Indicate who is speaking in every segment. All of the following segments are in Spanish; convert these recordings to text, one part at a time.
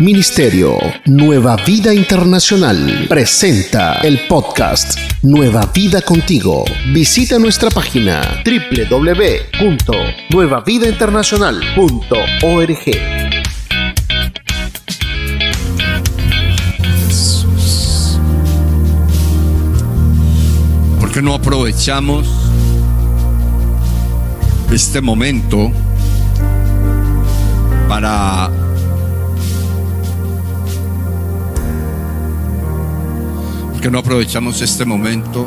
Speaker 1: Ministerio Nueva Vida Internacional presenta el podcast Nueva Vida Contigo. Visita nuestra página www.nuevavidainternacional.org.
Speaker 2: ¿Por qué no aprovechamos este momento para que no aprovechamos este momento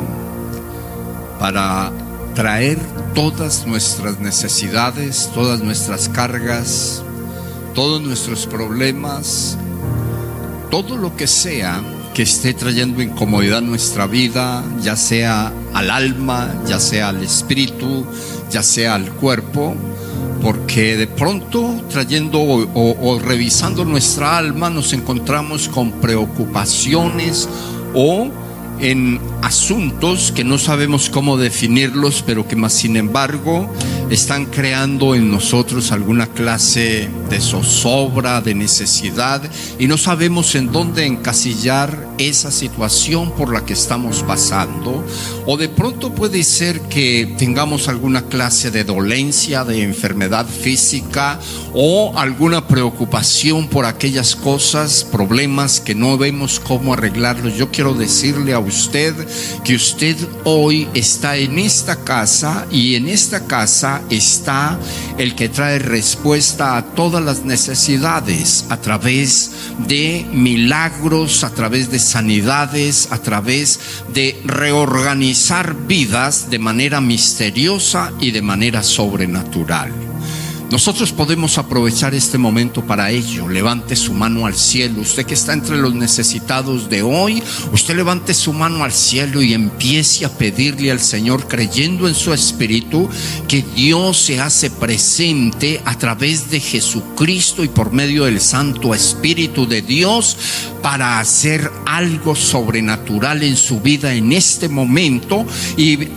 Speaker 2: para traer todas nuestras necesidades, todas nuestras cargas, todos nuestros problemas, todo lo que sea que esté trayendo incomodidad a nuestra vida, ya sea al alma, ya sea al espíritu, ya sea al cuerpo, porque de pronto trayendo o, o revisando nuestra alma nos encontramos con preocupaciones o en asuntos que no sabemos cómo definirlos, pero que más sin embargo están creando en nosotros alguna clase de zozobra, de necesidad, y no sabemos en dónde encasillar esa situación por la que estamos pasando. O de pronto puede ser que tengamos alguna clase de dolencia, de enfermedad física, o alguna preocupación por aquellas cosas, problemas que no vemos cómo arreglarlos. Yo quiero decirle a usted que usted hoy está en esta casa y en esta casa está el que trae respuesta a todas las necesidades a través de milagros, a través de sanidades, a través de reorganizar vidas de manera misteriosa y de manera sobrenatural. Nosotros podemos aprovechar este momento para ello. Levante su mano al cielo. Usted que está entre los necesitados de hoy, usted levante su mano al cielo y empiece a pedirle al Señor, creyendo en su espíritu, que Dios se hace presente a través de Jesucristo y por medio del Santo Espíritu de Dios para hacer algo sobrenatural en su vida en este momento. Y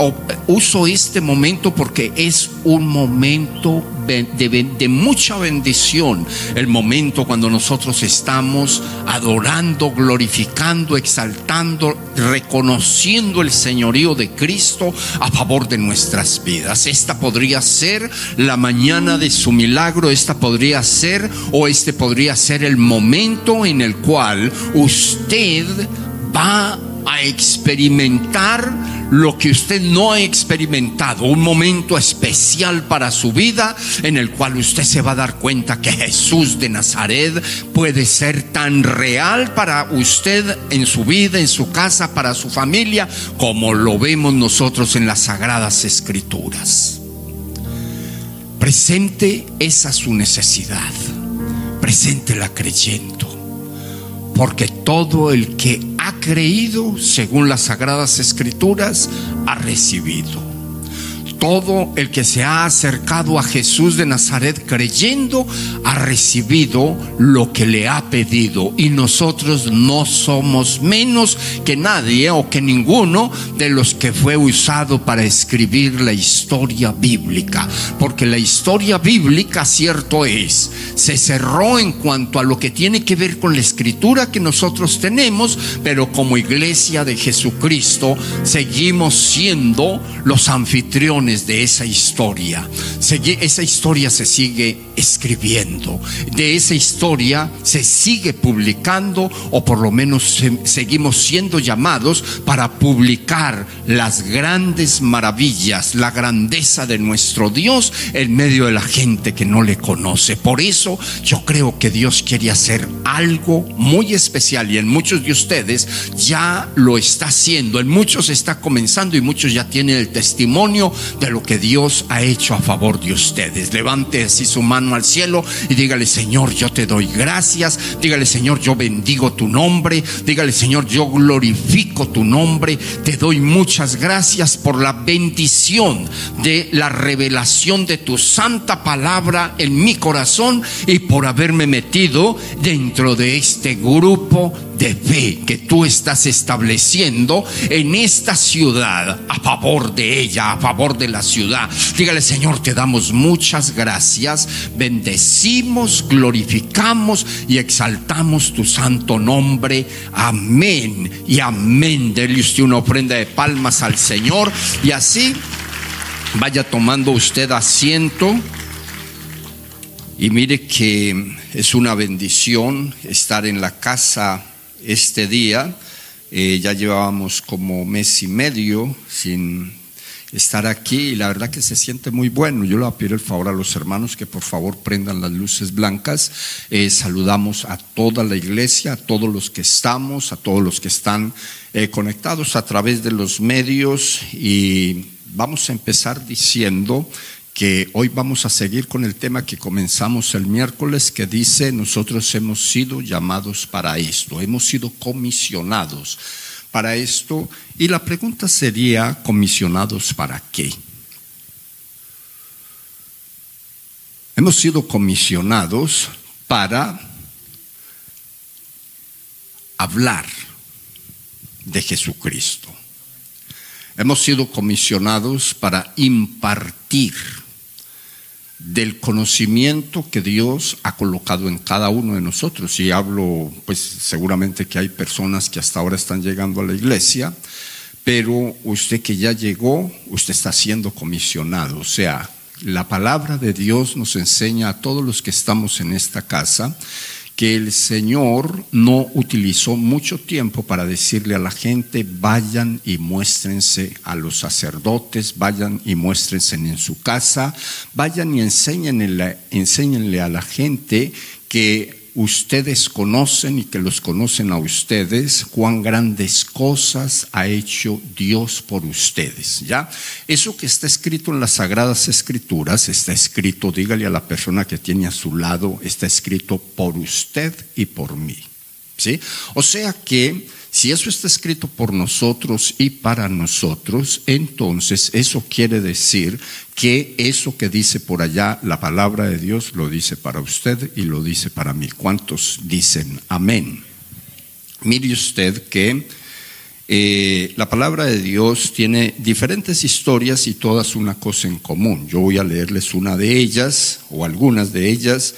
Speaker 2: uso este momento porque es un momento de, mucha bendición el momento cuando nosotros estamos adorando, glorificando, exaltando, reconociendo el señorío de Cristo a favor de nuestras vidas. Esta podría ser la mañana de su milagro, esta podría ser o este podría ser el momento en el cual usted va a experimentar lo que usted no ha experimentado, un momento especial para su vida en el cual usted se va a dar cuenta que Jesús de Nazaret puede ser tan real para usted en su vida, en su casa, para su familia, como lo vemos nosotros en las sagradas escrituras. Presente esa su necesidad, presente la creyendo, porque todo el que ha creído, según las sagradas escrituras, ha recibido todo el que se ha acercado a Jesús de Nazaret creyendo ha recibido lo que le ha pedido. Y nosotros no somos menos que nadie o que ninguno de los que fue usado para escribir la historia bíblica. Porque la historia bíblica, cierto es, se cerró en cuanto a lo que tiene que ver con la escritura que nosotros tenemos, pero como iglesia de Jesucristo seguimos siendo los anfitriones de esa historia. Esa historia se sigue escribiendo. De esa historia se sigue publicando o por lo menos seguimos siendo llamados para publicar las grandes maravillas, la grandeza de nuestro Dios en medio de la gente que no le conoce. Por eso yo creo que Dios quiere hacer algo muy especial y en muchos de ustedes ya lo está haciendo, en muchos está comenzando y muchos ya tienen el testimonio de lo que Dios ha hecho a favor de ustedes. Levante así su mano al cielo y dígale, Señor, yo te doy gracias. Dígale, Señor, yo bendigo tu nombre. Dígale, Señor, yo glorifico tu nombre. Te doy muchas gracias por la bendición de la revelación de tu santa palabra en mi corazón y por haberme metido dentro de este grupo de fe que tú estás estableciendo en esta ciudad a favor de ella, a favor de la ciudad. Dígale, Señor, te damos muchas gracias, bendecimos, glorificamos y exaltamos tu santo nombre. Amén y amén. Dele usted una ofrenda de palmas al Señor y así vaya tomando usted asiento. Y mire que es una bendición estar en la casa este día. Eh, ya llevábamos como mes y medio sin estar aquí y la verdad que se siente muy bueno. Yo le pedir el favor a los hermanos que por favor prendan las luces blancas. Eh, saludamos a toda la iglesia, a todos los que estamos, a todos los que están eh, conectados a través de los medios y vamos a empezar diciendo que hoy vamos a seguir con el tema que comenzamos el miércoles, que dice, nosotros hemos sido llamados para esto, hemos sido comisionados para esto. Y la pregunta sería, ¿comisionados para qué? Hemos sido comisionados para hablar de Jesucristo. Hemos sido comisionados para impartir del conocimiento que Dios ha colocado en cada uno de nosotros. Y hablo, pues seguramente que hay personas que hasta ahora están llegando a la iglesia, pero usted que ya llegó, usted está siendo comisionado. O sea, la palabra de Dios nos enseña a todos los que estamos en esta casa que el Señor no utilizó mucho tiempo para decirle a la gente, vayan y muéstrense a los sacerdotes, vayan y muéstrense en su casa, vayan y enséñenle, enséñenle a la gente que ustedes conocen y que los conocen a ustedes, cuán grandes cosas ha hecho Dios por ustedes, ¿ya? Eso que está escrito en las sagradas escrituras, está escrito, dígale a la persona que tiene a su lado, está escrito por usted y por mí, ¿sí? O sea que si eso está escrito por nosotros y para nosotros, entonces eso quiere decir que eso que dice por allá la palabra de Dios lo dice para usted y lo dice para mí. ¿Cuántos dicen amén? Mire usted que eh, la palabra de Dios tiene diferentes historias y todas una cosa en común. Yo voy a leerles una de ellas o algunas de ellas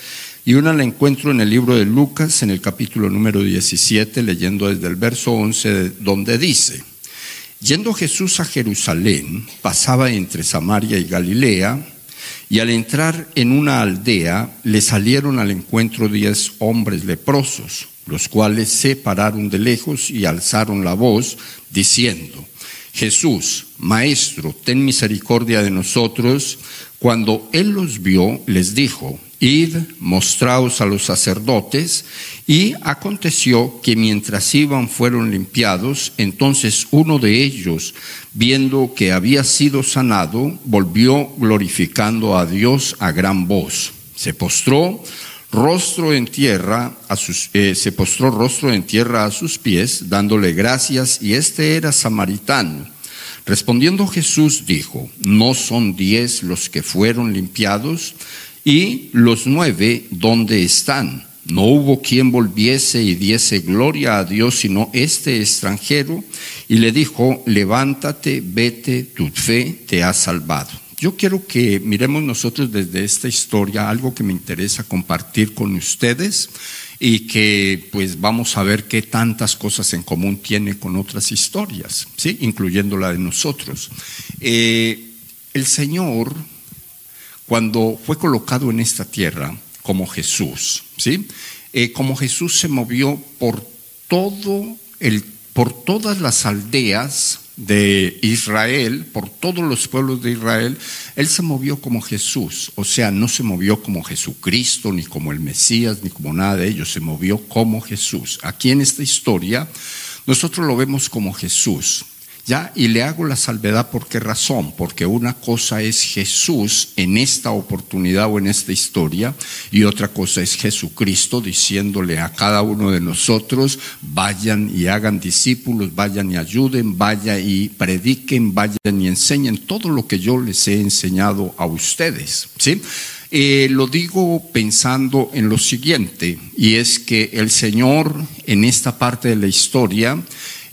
Speaker 2: y una la encuentro en el libro de Lucas, en el capítulo número 17, leyendo desde el verso 11, donde dice, Yendo Jesús a Jerusalén, pasaba entre Samaria y Galilea, y al entrar en una aldea le salieron al encuentro diez hombres leprosos, los cuales se pararon de lejos y alzaron la voz, diciendo, Jesús, Maestro, ten misericordia de nosotros. Cuando él los vio, les dijo, Id, mostraos a los sacerdotes. Y aconteció que mientras iban fueron limpiados, entonces uno de ellos, viendo que había sido sanado, volvió glorificando a Dios a gran voz. Se postró rostro en tierra, a sus, eh, se postró rostro en tierra a sus pies, dándole gracias, y este era samaritano. Respondiendo Jesús dijo, ¿no son diez los que fueron limpiados? ¿Y los nueve dónde están? No hubo quien volviese y diese gloria a Dios, sino este extranjero, y le dijo, levántate, vete, tu fe te ha salvado. Yo quiero que miremos nosotros desde esta historia algo que me interesa compartir con ustedes y que pues vamos a ver qué tantas cosas en común tiene con otras historias, ¿sí? incluyendo la de nosotros. Eh, el Señor cuando fue colocado en esta tierra como Jesús, ¿sí? Eh, como Jesús se movió por todo el, por todas las aldeas de Israel, por todos los pueblos de Israel, él se movió como Jesús, o sea, no se movió como Jesucristo, ni como el Mesías, ni como nada de ellos, se movió como Jesús. Aquí en esta historia, nosotros lo vemos como Jesús. ¿Ya? Y le hago la salvedad por qué razón, porque una cosa es Jesús en esta oportunidad o en esta historia y otra cosa es Jesucristo diciéndole a cada uno de nosotros, vayan y hagan discípulos, vayan y ayuden, vayan y prediquen, vayan y enseñen todo lo que yo les he enseñado a ustedes, ¿sí? Eh, lo digo pensando en lo siguiente, y es que el Señor en esta parte de la historia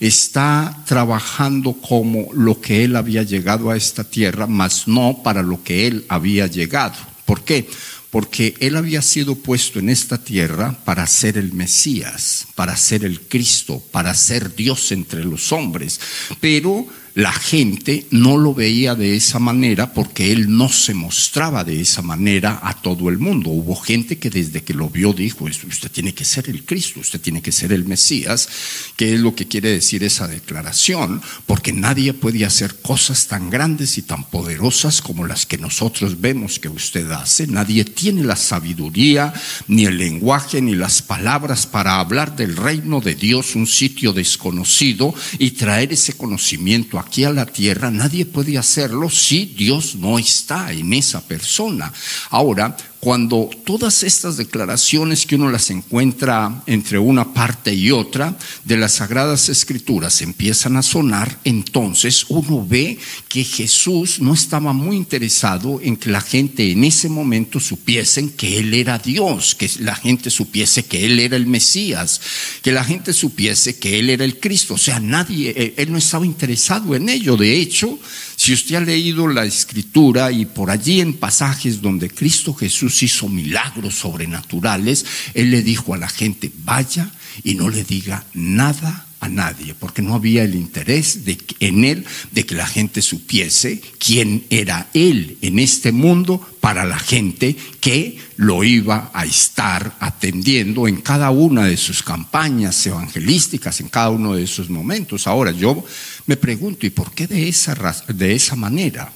Speaker 2: está trabajando como lo que Él había llegado a esta tierra, mas no para lo que Él había llegado. ¿Por qué? Porque Él había sido puesto en esta tierra para ser el Mesías, para ser el Cristo, para ser Dios entre los hombres. Pero la gente no lo veía de esa manera porque él no se mostraba de esa manera a todo el mundo. Hubo gente que desde que lo vio dijo, usted tiene que ser el Cristo, usted tiene que ser el Mesías, que es lo que quiere decir esa declaración, porque nadie puede hacer cosas tan grandes y tan poderosas como las que nosotros vemos que usted hace. Nadie tiene la sabiduría, ni el lenguaje, ni las palabras para hablar del reino de Dios, un sitio desconocido, y traer ese conocimiento a aquí a la tierra, nadie puede hacerlo si Dios no está en esa persona. Ahora, cuando todas estas declaraciones que uno las encuentra entre una parte y otra de las sagradas escrituras empiezan a sonar, entonces uno ve que Jesús no estaba muy interesado en que la gente en ese momento supiesen que Él era Dios, que la gente supiese que Él era el Mesías, que la gente supiese que Él era el Cristo. O sea, nadie, eh, Él no estaba interesado en ello. De hecho, si usted ha leído la escritura y por allí en pasajes donde Cristo Jesús hizo milagros sobrenaturales, Él le dijo a la gente, vaya y no le diga nada a nadie, porque no había el interés en él de que la gente supiese quién era él en este mundo para la gente que lo iba a estar atendiendo en cada una de sus campañas evangelísticas, en cada uno de esos momentos. Ahora yo me pregunto, ¿y por qué de esa, de esa manera?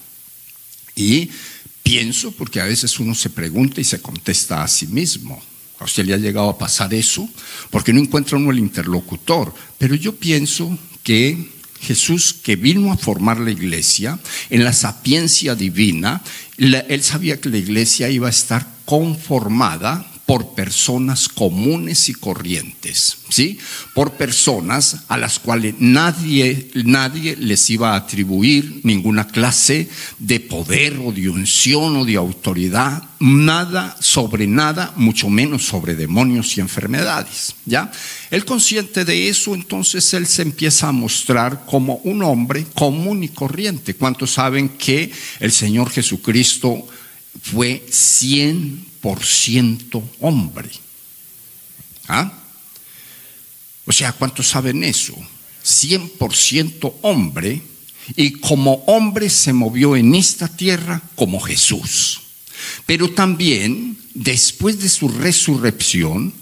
Speaker 2: Y pienso, porque a veces uno se pregunta y se contesta a sí mismo. A usted le ha llegado a pasar eso, porque no encuentra uno el interlocutor. Pero yo pienso que Jesús, que vino a formar la iglesia en la sapiencia divina, él sabía que la iglesia iba a estar conformada por personas comunes y corrientes, ¿sí? Por personas a las cuales nadie, nadie les iba a atribuir ninguna clase de poder o de unción o de autoridad, nada sobre nada, mucho menos sobre demonios y enfermedades, ¿ya? El consciente de eso, entonces él se empieza a mostrar como un hombre común y corriente. ¿Cuántos saben que el Señor Jesucristo fue 100% hombre. ¿Ah? O sea, ¿cuántos saben eso? 100% hombre y como hombre se movió en esta tierra como Jesús. Pero también, después de su resurrección,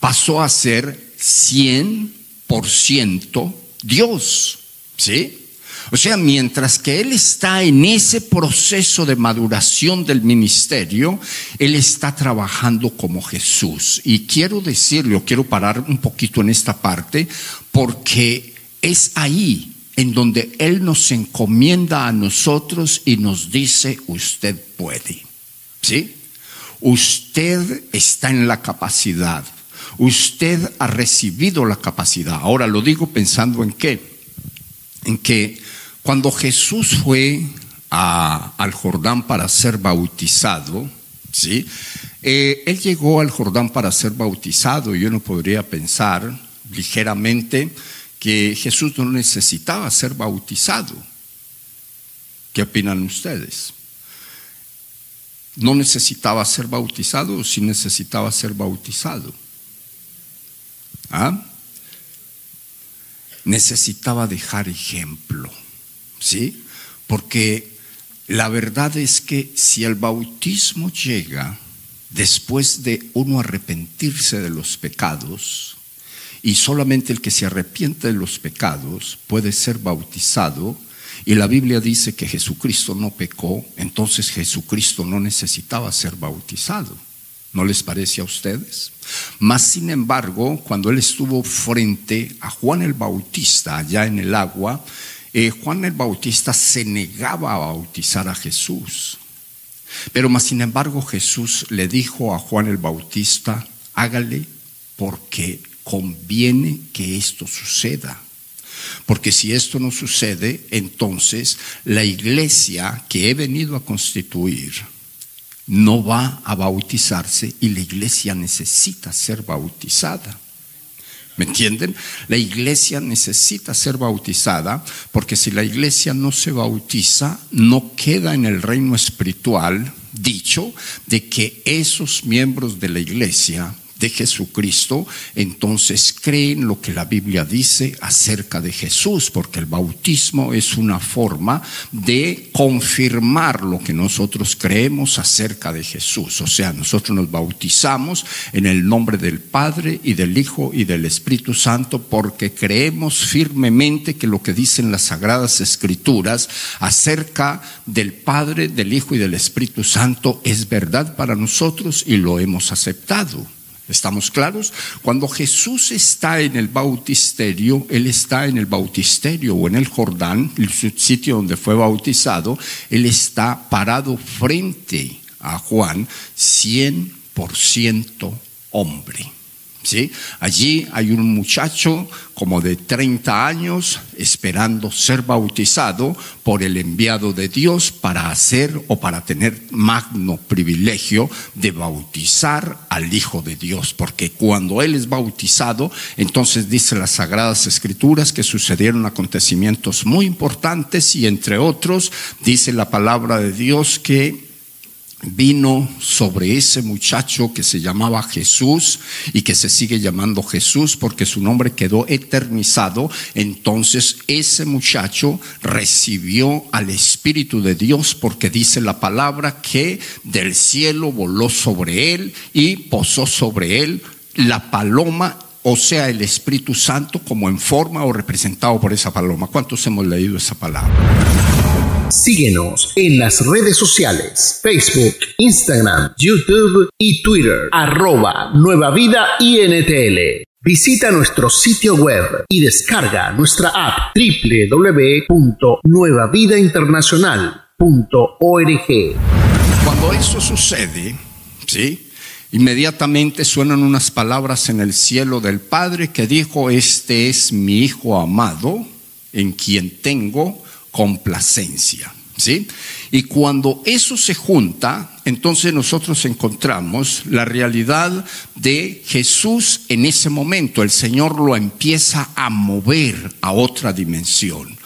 Speaker 2: pasó a ser 100% Dios. ¿Sí? O sea, mientras que Él está en ese proceso de maduración del ministerio, Él está trabajando como Jesús. Y quiero decirle, o quiero parar un poquito en esta parte, porque es ahí en donde Él nos encomienda a nosotros y nos dice, usted puede. ¿Sí? Usted está en la capacidad. Usted ha recibido la capacidad. Ahora lo digo pensando en qué? En que cuando Jesús fue al Jordán para ser bautizado, ¿sí? Eh, él llegó al Jordán para ser bautizado y uno podría pensar ligeramente que Jesús no necesitaba ser bautizado. ¿Qué opinan ustedes? ¿No necesitaba ser bautizado o sí necesitaba ser bautizado? ¿Ah? Necesitaba dejar ejemplo. ¿Sí? Porque la verdad es que si el bautismo llega después de uno arrepentirse de los pecados, y solamente el que se arrepiente de los pecados puede ser bautizado, y la Biblia dice que Jesucristo no pecó, entonces Jesucristo no necesitaba ser bautizado. ¿No les parece a ustedes? Mas, sin embargo, cuando él estuvo frente a Juan el Bautista allá en el agua, eh, Juan el Bautista se negaba a bautizar a Jesús. Pero más sin embargo Jesús le dijo a Juan el Bautista, hágale porque conviene que esto suceda. Porque si esto no sucede, entonces la iglesia que he venido a constituir no va a bautizarse y la iglesia necesita ser bautizada. ¿Me entienden? La iglesia necesita ser bautizada porque si la iglesia no se bautiza, no queda en el reino espiritual dicho de que esos miembros de la iglesia de Jesucristo, entonces creen lo que la Biblia dice acerca de Jesús, porque el bautismo es una forma de confirmar lo que nosotros creemos acerca de Jesús. O sea, nosotros nos bautizamos en el nombre del Padre y del Hijo y del Espíritu Santo porque creemos firmemente que lo que dicen las sagradas escrituras acerca del Padre, del Hijo y del Espíritu Santo es verdad para nosotros y lo hemos aceptado. ¿Estamos claros? Cuando Jesús está en el bautisterio, Él está en el bautisterio o en el Jordán, el sitio donde fue bautizado, Él está parado frente a Juan, 100% hombre. Allí hay un muchacho como de 30 años esperando ser bautizado por el enviado de Dios para hacer o para tener magno privilegio de bautizar al Hijo de Dios, porque cuando él es bautizado, entonces dice las sagradas escrituras que sucedieron acontecimientos muy importantes y entre otros dice la palabra de Dios que vino sobre ese muchacho que se llamaba Jesús y que se sigue llamando Jesús porque su nombre quedó eternizado, entonces ese muchacho recibió al Espíritu de Dios porque dice la palabra que del cielo voló sobre él y posó sobre él la paloma o sea, el Espíritu Santo como en forma o representado por esa paloma. ¿Cuántos hemos leído esa palabra?
Speaker 1: Síguenos en las redes sociales, Facebook, Instagram, YouTube y Twitter, arroba Nueva Vida INTL. Visita nuestro sitio web y descarga nuestra app www.nuevavidainternacional.org.
Speaker 2: Cuando eso sucede, ¿sí? Inmediatamente suenan unas palabras en el cielo del Padre que dijo, este es mi Hijo amado, en quien tengo complacencia. ¿Sí? Y cuando eso se junta, entonces nosotros encontramos la realidad de Jesús en ese momento. El Señor lo empieza a mover a otra dimensión.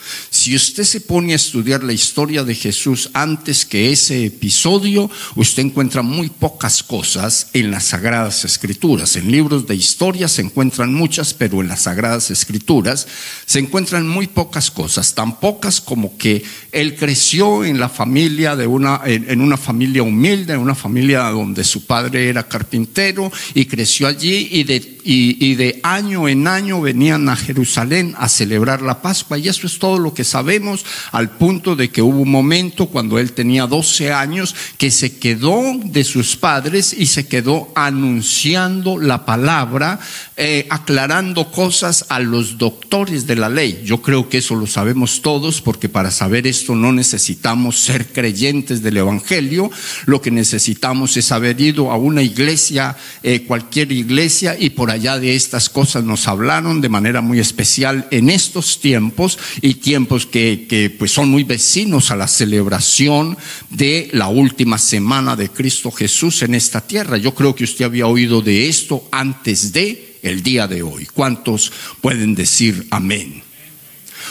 Speaker 2: Si usted se pone a estudiar la historia de Jesús antes que ese episodio, usted encuentra muy pocas cosas en las Sagradas Escrituras. En libros de historia se encuentran muchas, pero en las Sagradas Escrituras se encuentran muy pocas cosas, tan pocas como que él creció en la familia de una, en una familia humilde, en una familia donde su padre era carpintero y creció allí y de, y de año en año venían a Jerusalén a celebrar la Pascua y eso es todo lo que sabemos, al punto de que hubo un momento cuando él tenía 12 años que se quedó de sus padres y se quedó anunciando la palabra, eh, aclarando cosas a los doctores de la ley. Yo creo que eso lo sabemos todos porque para saber esto no necesitamos ser creyentes del Evangelio, lo que necesitamos es haber ido a una iglesia, eh, cualquier iglesia, y por allá de estas cosas nos hablaron de manera muy especial en estos tiempos y tiempos que, pues son muy vecinos a la celebración de la última semana de Cristo Jesús en esta tierra. Yo creo que usted había oído de esto antes de el día de hoy. ¿Cuántos pueden decir amén?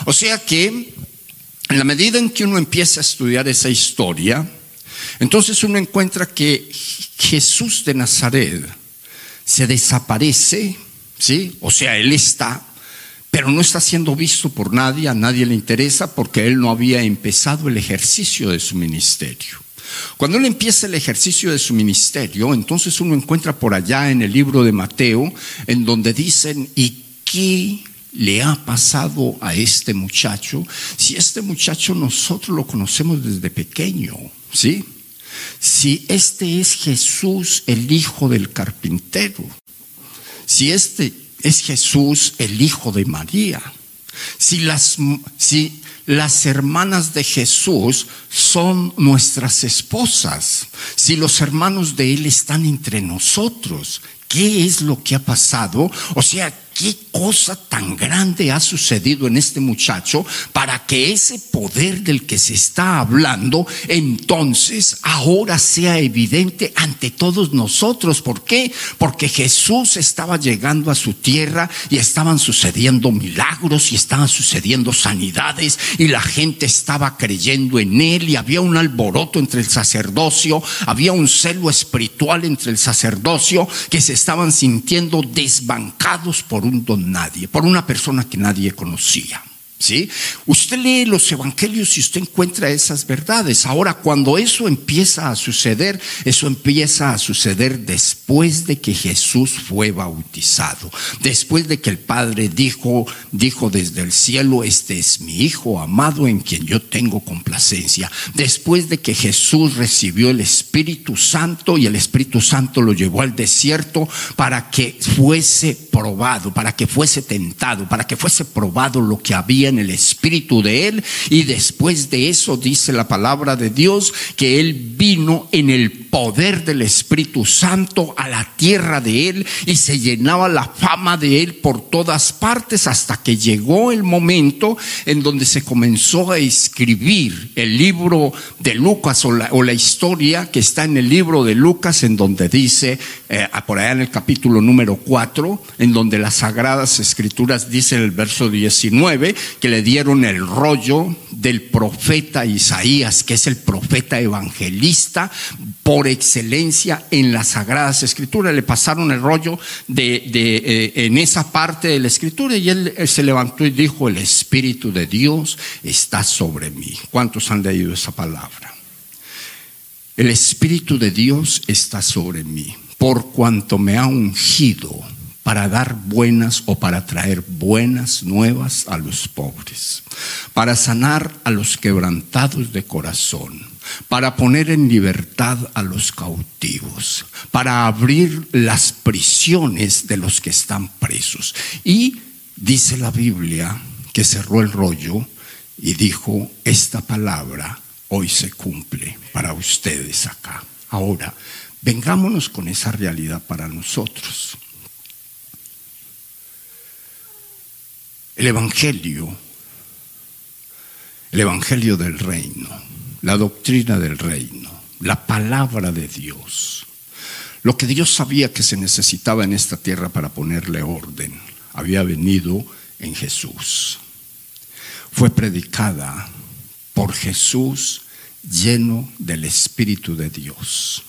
Speaker 2: O sea que en la medida en que uno empieza a estudiar esa historia, entonces uno encuentra que Jesús de Nazaret se desaparece, ¿sí? O sea, él está pero no está siendo visto por nadie, a nadie le interesa porque él no había empezado el ejercicio de su ministerio. Cuando él empieza el ejercicio de su ministerio, entonces uno encuentra por allá en el libro de Mateo, en donde dicen, ¿y qué le ha pasado a este muchacho? Si este muchacho nosotros lo conocemos desde pequeño, ¿sí? Si este es Jesús, el hijo del carpintero, si este es Jesús el Hijo de María. Si las, si las hermanas de Jesús son nuestras esposas, si los hermanos de Él están entre nosotros, ¿qué es lo que ha pasado? O sea, qué cosa tan grande ha sucedido en este muchacho para que ese poder del que se está hablando entonces ahora sea evidente ante todos nosotros. ¿Por qué? Porque Jesús estaba llegando a su tierra y estaban sucediendo milagros y estaban sucediendo sanidades y la gente estaba creyendo en él y había un alboroto entre el sacerdocio, había un celo espiritual entre el sacerdocio que se estaban sintiendo desbancados por nadie, por una persona que nadie conocía. ¿Sí? Usted lee los evangelios y usted encuentra esas verdades. Ahora, cuando eso empieza a suceder, eso empieza a suceder después de que Jesús fue bautizado, después de que el Padre dijo, dijo desde el cielo, este es mi Hijo amado en quien yo tengo complacencia, después de que Jesús recibió el Espíritu Santo y el Espíritu Santo lo llevó al desierto para que fuese probado, para que fuese tentado, para que fuese probado lo que había en el espíritu de él. Y después de eso dice la palabra de Dios que él vino en el poder del Espíritu Santo a la tierra de él y se llenaba la fama de él por todas partes hasta que llegó el momento en donde se comenzó a escribir el libro de Lucas o la, historia que está en el libro de Lucas en donde dice, eh, por allá en el capítulo número 4, en donde las sagradas escrituras dicen el verso 19 que le dieron el rollo del profeta Isaías, que es el profeta evangelista por excelencia en las sagradas escrituras. Le pasaron el rollo de, eh, en esa parte de la escritura y él, él se levantó y dijo, el Espíritu de Dios está sobre mí. ¿Cuántos han leído esa palabra? El Espíritu de Dios está sobre mí, por cuanto me ha ungido para dar buenas o para traer buenas nuevas a los pobres, para sanar a los quebrantados de corazón, para poner en libertad a los cautivos, para abrir las prisiones de los que están presos. Y dice la Biblia que cerró el rollo y dijo, esta palabra hoy se cumple para ustedes acá. Ahora, vengámonos con esa realidad para nosotros. El Evangelio, el Evangelio del reino, la doctrina del reino, la palabra de Dios, lo que Dios sabía que se necesitaba en esta tierra para ponerle orden, había venido en Jesús. Fue predicada por Jesús lleno del Espíritu de Dios.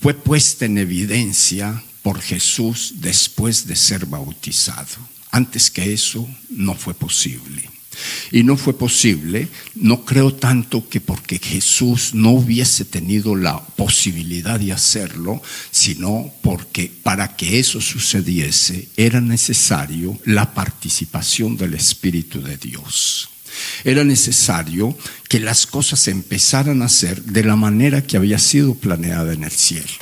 Speaker 2: Fue puesta en evidencia por Jesús después de ser bautizado. Antes que eso no fue posible. Y no fue posible, no creo tanto que porque Jesús no hubiese tenido la posibilidad de hacerlo, sino porque para que eso sucediese era necesario la participación del Espíritu de Dios. Era necesario que las cosas empezaran a ser de la manera que había sido planeada en el cielo.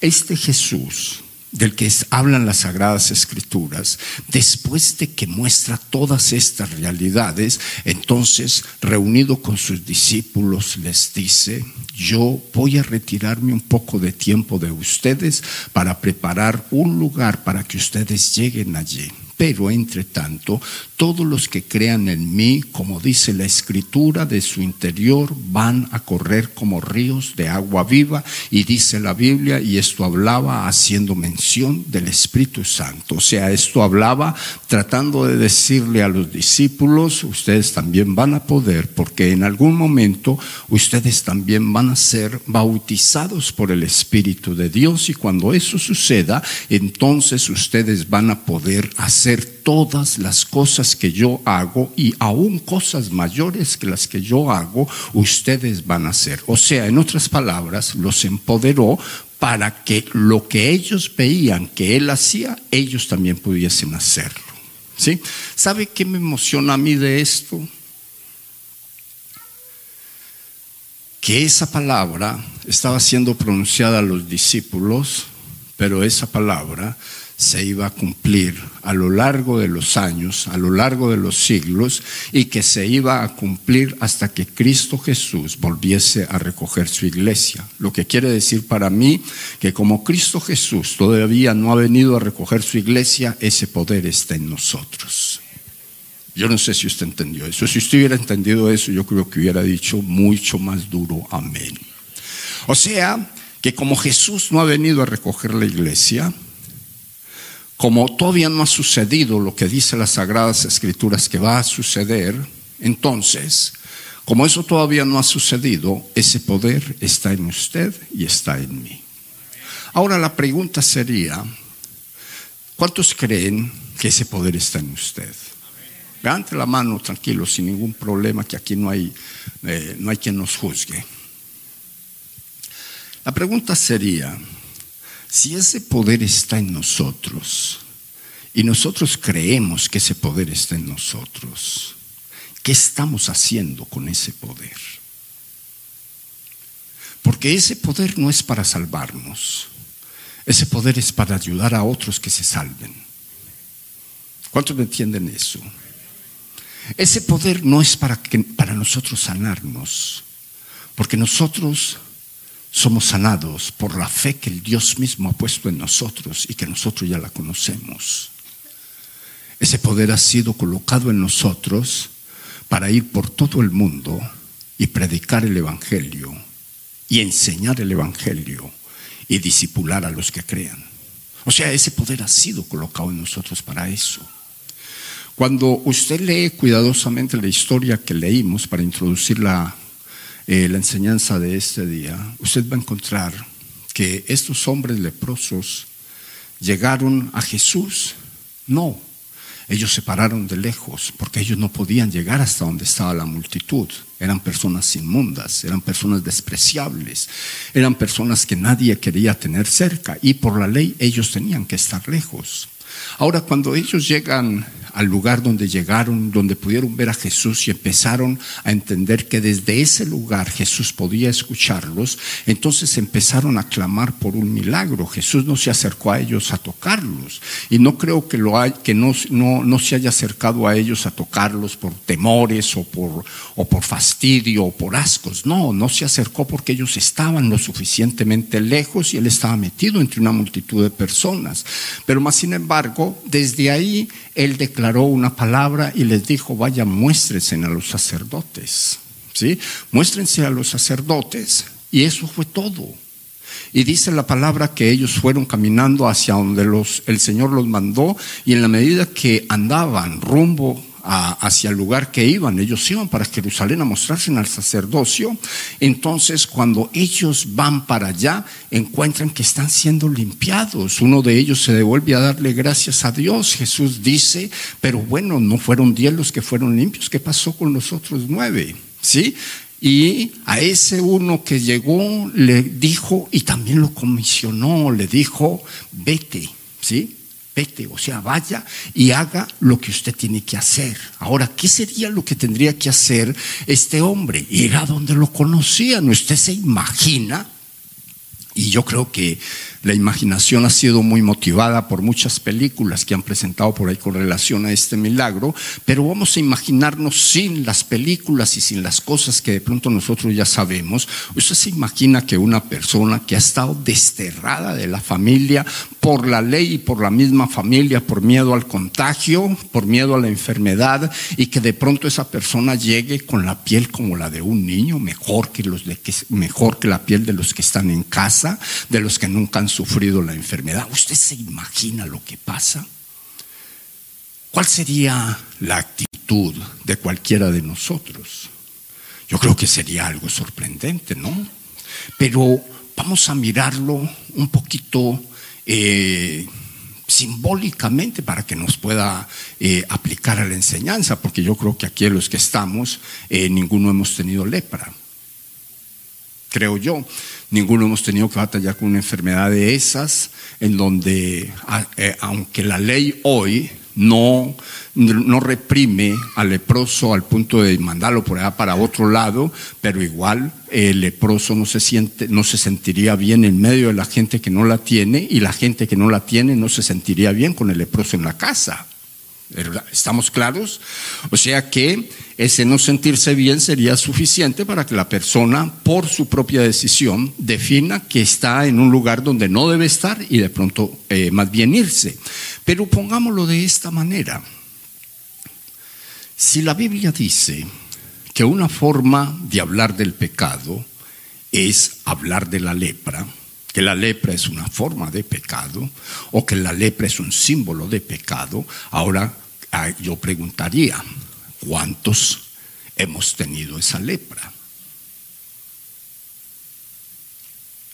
Speaker 2: Este Jesús del que hablan las sagradas escrituras, después de que muestra todas estas realidades, entonces reunido con sus discípulos les dice, yo voy a retirarme un poco de tiempo de ustedes para preparar un lugar para que ustedes lleguen allí. Pero entre tanto, todos los que crean en mí, como dice la escritura, de su interior van a correr como ríos de agua viva. Y dice la Biblia, y esto hablaba haciendo mención del Espíritu Santo. O sea, esto hablaba tratando de decirle a los discípulos, ustedes también van a poder, porque en algún momento ustedes también van a ser bautizados por el Espíritu de Dios. Y cuando eso suceda, entonces ustedes van a poder hacer todas las cosas que yo hago y aún cosas mayores que las que yo hago, ustedes van a hacer. O sea, en otras palabras, los empoderó para que lo que ellos veían que él hacía, ellos también pudiesen hacerlo. ¿Sí? ¿Sabe qué me emociona a mí de esto? Que esa palabra estaba siendo pronunciada a los discípulos, pero esa palabra se iba a cumplir a lo largo de los años, a lo largo de los siglos, y que se iba a cumplir hasta que Cristo Jesús volviese a recoger su iglesia. Lo que quiere decir para mí que como Cristo Jesús todavía no ha venido a recoger su iglesia, ese poder está en nosotros. Yo no sé si usted entendió eso. Si usted hubiera entendido eso, yo creo que hubiera dicho mucho más duro amén. O sea, que como Jesús no ha venido a recoger la iglesia, como todavía no ha sucedido lo que dice las Sagradas Escrituras que va a suceder, entonces, como eso todavía no ha sucedido, ese poder está en usted y está en mí. Ahora la pregunta sería, ¿cuántos creen que ese poder está en usted? Levante la mano tranquilo, sin ningún problema, que aquí no hay, eh, no hay quien nos juzgue. La pregunta sería, si ese poder está en nosotros y nosotros creemos que ese poder está en nosotros, ¿qué estamos haciendo con ese poder? Porque ese poder no es para salvarnos, ese poder es para ayudar a otros que se salven. ¿Cuántos me entienden eso? Ese poder no es para, que, para nosotros sanarnos, porque nosotros somos sanados por la fe que el Dios mismo ha puesto en nosotros y que nosotros ya la conocemos. Ese poder ha sido colocado en nosotros para ir por todo el mundo y predicar el Evangelio y enseñar el Evangelio y disipular a los que crean. O sea, ese poder ha sido colocado en nosotros para eso. Cuando usted lee cuidadosamente la historia que leímos para introducir la eh, la enseñanza de este día, usted va a encontrar que estos hombres leprosos llegaron a Jesús. No, ellos se pararon de lejos porque ellos no podían llegar hasta donde estaba la multitud. Eran personas inmundas, eran personas despreciables, eran personas que nadie quería tener cerca y por la ley ellos tenían que estar lejos. Ahora, cuando ellos llegan al lugar donde llegaron, donde pudieron ver a Jesús y empezaron a entender que desde ese lugar Jesús podía escucharlos, entonces empezaron a clamar por un milagro. Jesús no se acercó a ellos a tocarlos y no creo que, lo que no, no, se haya acercado a ellos a tocarlos por temores o por, o por fastidio o por ascos. No, no se acercó porque ellos estaban lo suficientemente lejos y él estaba metido entre una multitud de personas. Pero más sin embargo, desde ahí él declaró una palabra y les dijo, vaya, muéstrense a los sacerdotes. ¿Sí? Muéstrense a los sacerdotes. Y eso fue todo. Y dice la palabra que ellos fueron caminando hacia donde los, el Señor los mandó y en la medida que andaban rumbo hacia el lugar que iban. Ellos iban para Jerusalén a mostrarse al sacerdocio. Entonces, cuando ellos van para allá, encuentran que están siendo limpiados. Uno de ellos se devuelve a darle gracias a Dios. Jesús dice, pero bueno, no fueron diez los que fueron limpios. ¿Qué pasó con los otros nueve? ¿Sí? Y a ese uno que llegó le dijo, y también lo comisionó, le dijo, vete, ¿sí? O sea, vaya y haga lo que usted tiene que hacer. Ahora, ¿qué sería lo que tendría que hacer este hombre? Ir a donde lo conocían. Usted se imagina, y yo creo que la imaginación ha sido muy motivada por muchas películas que han presentado por ahí con relación a este milagro, pero vamos a imaginarnos sin las películas y sin las cosas que de pronto nosotros ya sabemos. Usted se imagina que una persona que ha estado desterrada de la familia por la ley y por la misma familia, por miedo al contagio, por miedo a la enfermedad, y que de pronto esa persona llegue con la piel como la de un niño, mejor que, los de que, mejor que la piel de los que están en casa, de los que nunca han sufrido la enfermedad. ¿Usted se imagina lo que pasa? ¿Cuál sería la actitud de cualquiera de nosotros? Yo creo que sería algo sorprendente, ¿no? Pero vamos a mirarlo un poquito eh, simbólicamente para que nos pueda eh, aplicar a la enseñanza, porque yo creo que aquí los que estamos, eh, ninguno hemos tenido lepra creo yo. Ninguno hemos tenido que batallar con una enfermedad de esas, en donde, eh, aunque la ley hoy no, no reprime al leproso al punto de mandarlo por allá para otro lado, pero igual el leproso no se, siente, no se sentiría bien en medio de la gente que no la tiene y la gente que no la tiene no se sentiría bien con el leproso en la casa. ¿Estamos claros? O sea que ese no sentirse bien sería suficiente para que la persona, por su propia decisión, defina que está en un lugar donde no debe estar y de pronto eh, más bien irse. Pero pongámoslo de esta manera. Si la Biblia dice que una forma de hablar del pecado es hablar de la lepra, que la lepra es una forma de pecado o que la lepra es un símbolo de pecado, ahora ah, yo preguntaría, ¿cuántos hemos tenido esa lepra?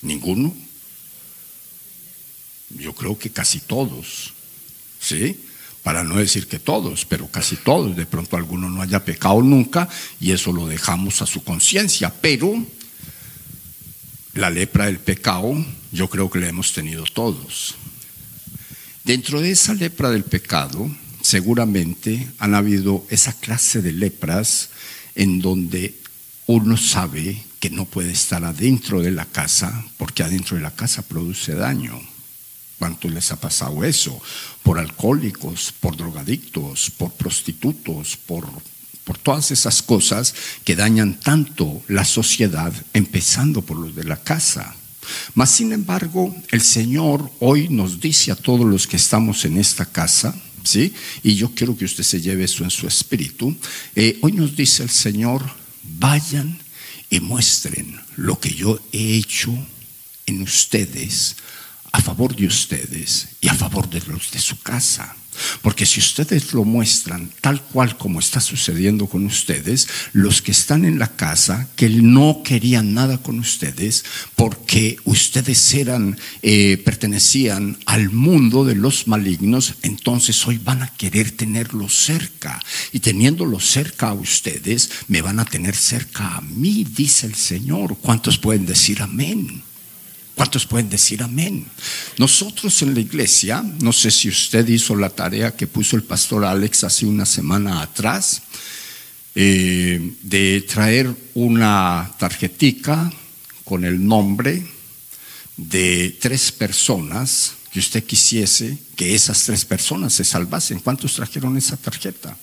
Speaker 2: ¿Ninguno? Yo creo que casi todos, ¿sí? Para no decir que todos, pero casi todos. De pronto alguno no haya pecado nunca y eso lo dejamos a su conciencia, pero la lepra del pecado, yo creo que la hemos tenido todos. Dentro de esa lepra del pecado, seguramente han habido esa clase de lepras en donde uno sabe que no puede estar adentro de la casa porque adentro de la casa produce daño. ¿Cuánto les ha pasado eso? Por alcohólicos, por drogadictos, por prostitutos, por por todas esas cosas que dañan tanto la sociedad, empezando por los de la casa. Mas, sin embargo, el Señor hoy nos dice a todos los que estamos en esta casa, ¿sí? Y yo quiero que usted se lleve eso en su espíritu. Eh, hoy nos dice el Señor, vayan y muestren lo que yo he hecho en ustedes, a favor de ustedes y a favor de los de su casa. Porque si ustedes lo muestran tal cual como está sucediendo con ustedes, los que están en la casa, que no querían nada con ustedes, porque ustedes eran, eh, pertenecían al mundo de los malignos, entonces hoy van a querer tenerlo cerca. Y teniéndolo cerca a ustedes, me van a tener cerca a mí, dice el Señor. ¿Cuántos pueden decir amén? ¿Cuántos pueden decir amén? Nosotros en la iglesia, no sé si usted hizo la tarea que puso el pastor Alex hace una semana atrás, eh, de traer una tarjetica con el nombre de tres personas que usted quisiese que esas tres personas se salvasen. ¿Cuántos trajeron esa tarjeta?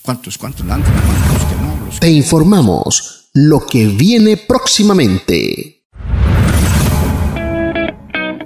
Speaker 2: ¿Cuántos? ¿Cuántos? Los que
Speaker 1: no, Te informamos lo que viene próximamente.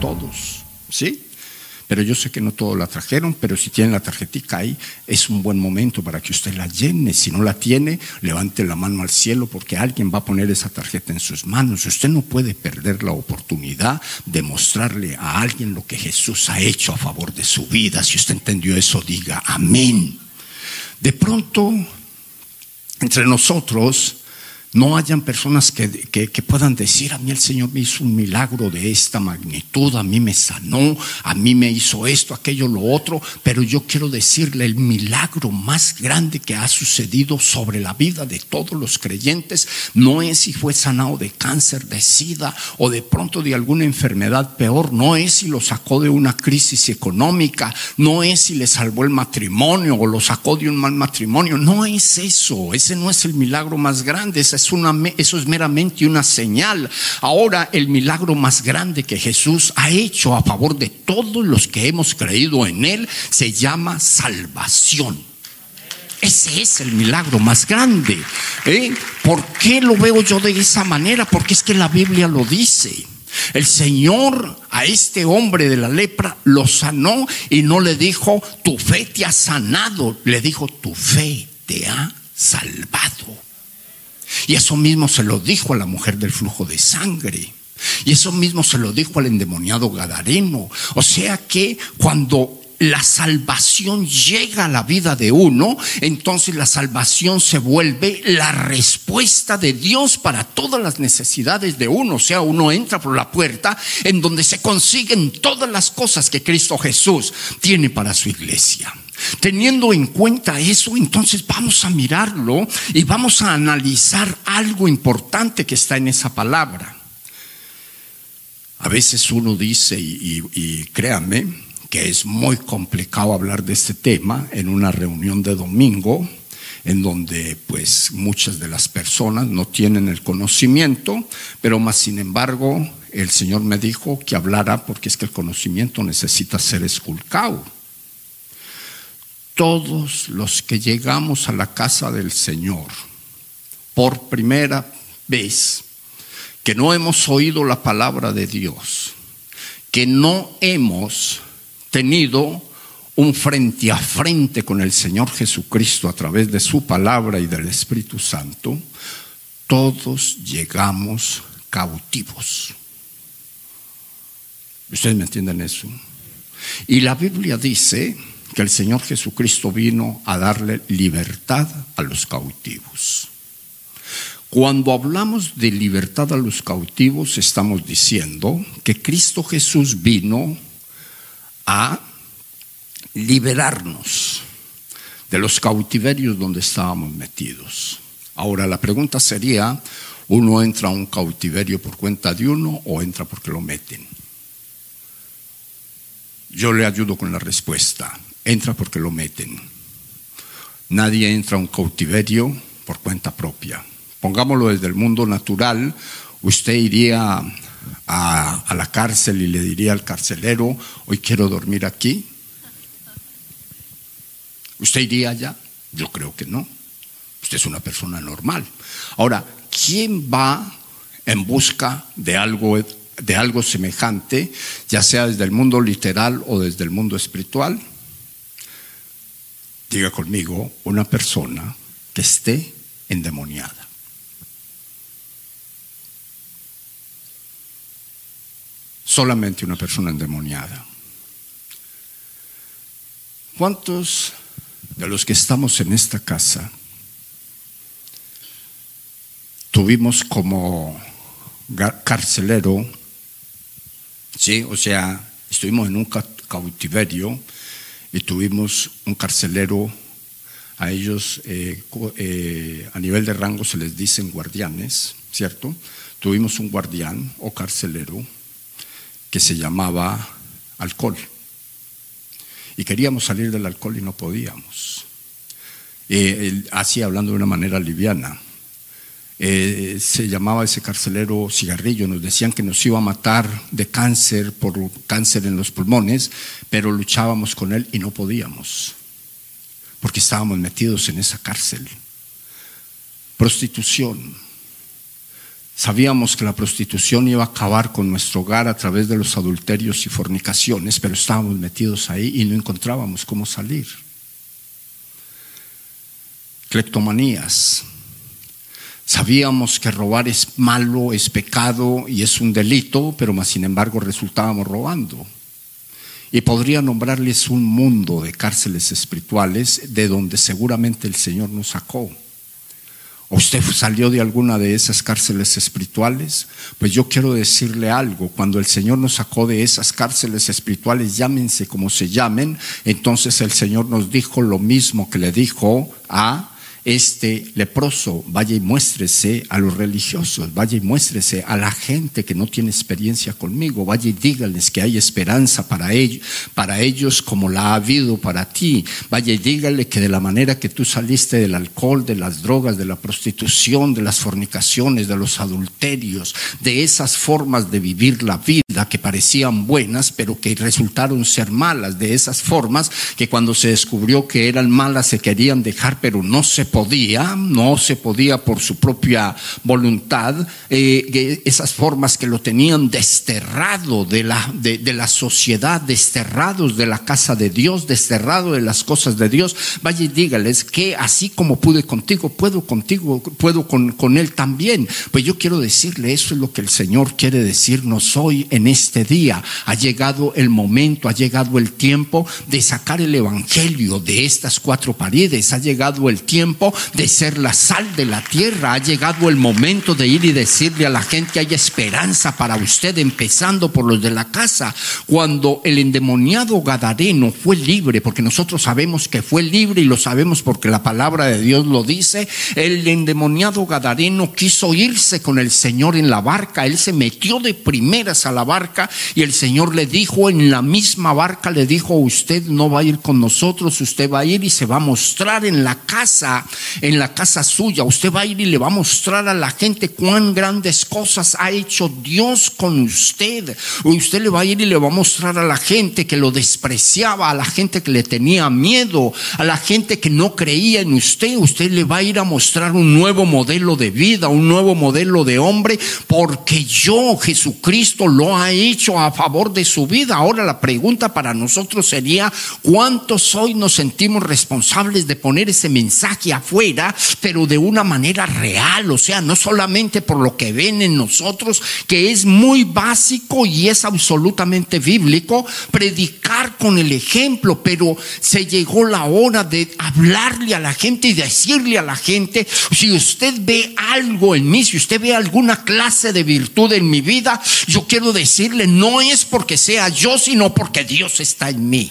Speaker 2: Todos, ¿sí? Pero yo sé que no todos la trajeron, pero si tienen la tarjetita ahí, es un buen momento para que usted la llene. Si no la tiene, levante la mano al cielo porque alguien va a poner esa tarjeta en sus manos. Usted no puede perder la oportunidad de mostrarle a alguien lo que Jesús ha hecho a favor de su vida. Si usted entendió eso, diga amén. De pronto, entre nosotros, no hayan personas que, puedan decir, a mí el Señor me hizo un milagro de esta magnitud, a mí me sanó, a mí me hizo esto, aquello, lo otro, pero yo quiero decirle el milagro más grande que ha sucedido sobre la vida de todos los creyentes no es si fue sanado de cáncer, de sida o de pronto de alguna enfermedad peor, no es si lo sacó de una crisis económica, no es si le salvó el matrimonio o lo sacó de un mal matrimonio, no es eso, ese no es el milagro más grande, eso es meramente una señal. Ahora el milagro más grande que Jesús ha hecho a favor de todos los que hemos creído en Él se llama salvación. Ese es el milagro más grande. ¿eh? ¿Por qué lo veo yo de esa manera? Porque es que la Biblia lo dice. El Señor a este hombre de la lepra lo sanó y no le dijo, tu fe te ha sanado, le dijo, tu fe te ha salvado. Y eso mismo se lo dijo a la mujer del flujo de sangre. Y eso mismo se lo dijo al endemoniado Gadareno. O sea que cuando la salvación llega a la vida de uno, entonces la salvación se vuelve la respuesta de Dios para todas las necesidades de uno. O sea, uno entra por la puerta en donde se consiguen todas las cosas que Cristo Jesús tiene para su iglesia. Teniendo en cuenta eso, entonces vamos a mirarlo y vamos a analizar algo importante que está en esa palabra. A veces uno dice, y, créanme, que es muy complicado hablar de este tema en una reunión de domingo, en donde pues muchas de las personas no tienen el conocimiento, pero más sin embargo el Señor me dijo que hablara porque es que el conocimiento necesita ser esculcado. Todos los que llegamos a la casa del Señor por primera vez, que no hemos oído la palabra de Dios, que no hemos tenido un frente a frente con el Señor Jesucristo a través de su palabra y del Espíritu Santo, todos llegamos cautivos. ¿Ustedes me entienden eso? Y la Biblia dice que el Señor Jesucristo vino a darle libertad a los cautivos. Cuando hablamos de libertad a los cautivos, estamos diciendo que Cristo Jesús vino a liberarnos de los cautiverios donde estábamos metidos. Ahora la pregunta sería, ¿uno entra a un cautiverio por cuenta de uno o entra porque lo meten? Yo le ayudo con la respuesta, entra porque lo meten. Nadie entra a un cautiverio por cuenta propia. Pongámoslo desde el mundo natural, usted iría a, la cárcel y le diría al carcelero, hoy quiero dormir aquí? ¿Usted iría allá? Yo creo que no. Usted es una persona normal. Ahora, ¿quién va en busca de algo, de algo semejante, ya sea desde el mundo literal o desde el mundo espiritual? Diga conmigo, una persona que esté endemoniada. solamente una persona endemoniada. ¿Cuántos de los que estamos en esta casa tuvimos como carcelero, sí, o sea, estuvimos en un cautiverio y tuvimos un carcelero, a ellos eh, eh, a nivel de rango se les dicen guardianes, ¿cierto? Tuvimos un guardián o carcelero que se llamaba alcohol. Y queríamos salir del alcohol y no podíamos. Eh, así hablando de una manera liviana. Eh, se llamaba ese carcelero cigarrillo, nos decían que nos iba a matar de cáncer por cáncer en los pulmones, pero luchábamos con él y no podíamos, porque estábamos metidos en esa cárcel. Prostitución, Sabíamos que la prostitución iba a acabar con nuestro hogar a través de los adulterios y fornicaciones, pero estábamos metidos ahí y no encontrábamos cómo salir. Cleptomanías. Sabíamos que robar es malo, es pecado y es un delito, pero más sin embargo resultábamos robando. Y podría nombrarles un mundo de cárceles espirituales de donde seguramente el Señor nos sacó. ¿Usted salió de alguna de esas cárceles espirituales? Pues yo quiero decirle algo, cuando el Señor nos sacó de esas cárceles espirituales, llámense como se llamen, entonces el Señor nos dijo lo mismo que le dijo a este leproso, vaya y muéstrese a los religiosos, vaya y muéstrese a la gente que no tiene experiencia conmigo, vaya y dígales que hay esperanza para ellos, para ellos como la ha habido para ti, vaya y dígale que de la manera que tú saliste del alcohol, de las drogas, de la prostitución, de las fornicaciones, de los adulterios, de esas formas de vivir la vida que parecían buenas, pero que resultaron ser malas, de esas formas que cuando se descubrió que eran malas se querían dejar, pero no se podía, no se podía por su propia voluntad, eh, esas formas que lo tenían desterrado de la, de, la sociedad, desterrados de la casa de Dios, desterrado de las cosas de Dios, vaya y dígales que así como pude contigo, puedo contigo, puedo con, con él también. Pues yo quiero decirle, eso es lo que el Señor quiere decirnos hoy en este día. Ha llegado el momento, ha llegado el tiempo de sacar el Evangelio de estas cuatro paredes, ha llegado el tiempo de ser la sal de la tierra, ha llegado el momento de ir y decirle a la gente que hay esperanza para usted, empezando por los de la casa. Cuando el endemoniado Gadareno fue libre, porque nosotros sabemos que fue libre y lo sabemos porque la palabra de Dios lo dice, el endemoniado Gadareno quiso irse con el Señor en la barca, él se metió de primeras a la barca y el Señor le dijo en la misma barca, le dijo, usted no va a ir con nosotros, usted va a ir y se va a mostrar en la casa, en la casa suya, usted va a ir y le va a mostrar a la gente cuán grandes cosas ha hecho Dios con usted. Usted le va a ir y le va a mostrar a la gente que lo despreciaba, a la gente que le tenía miedo, a la gente que no creía en usted. Usted le va a ir a mostrar un nuevo modelo de vida, un nuevo modelo de hombre, porque yo, Jesucristo, lo ha hecho a favor de su vida. Ahora la pregunta para nosotros sería, ¿cuántos hoy nos sentimos responsables de poner ese mensaje afuera, pero de una manera real? O sea, no solamente por lo que ven en nosotros, que es muy básico y es absolutamente bíblico, predicar con el ejemplo, pero se llegó la hora de hablarle a la gente y decirle a la gente, si usted ve algo en mí, si usted ve alguna clase de virtud en mi vida, yo quiero decirle, no es porque sea yo, sino porque Dios está en mí.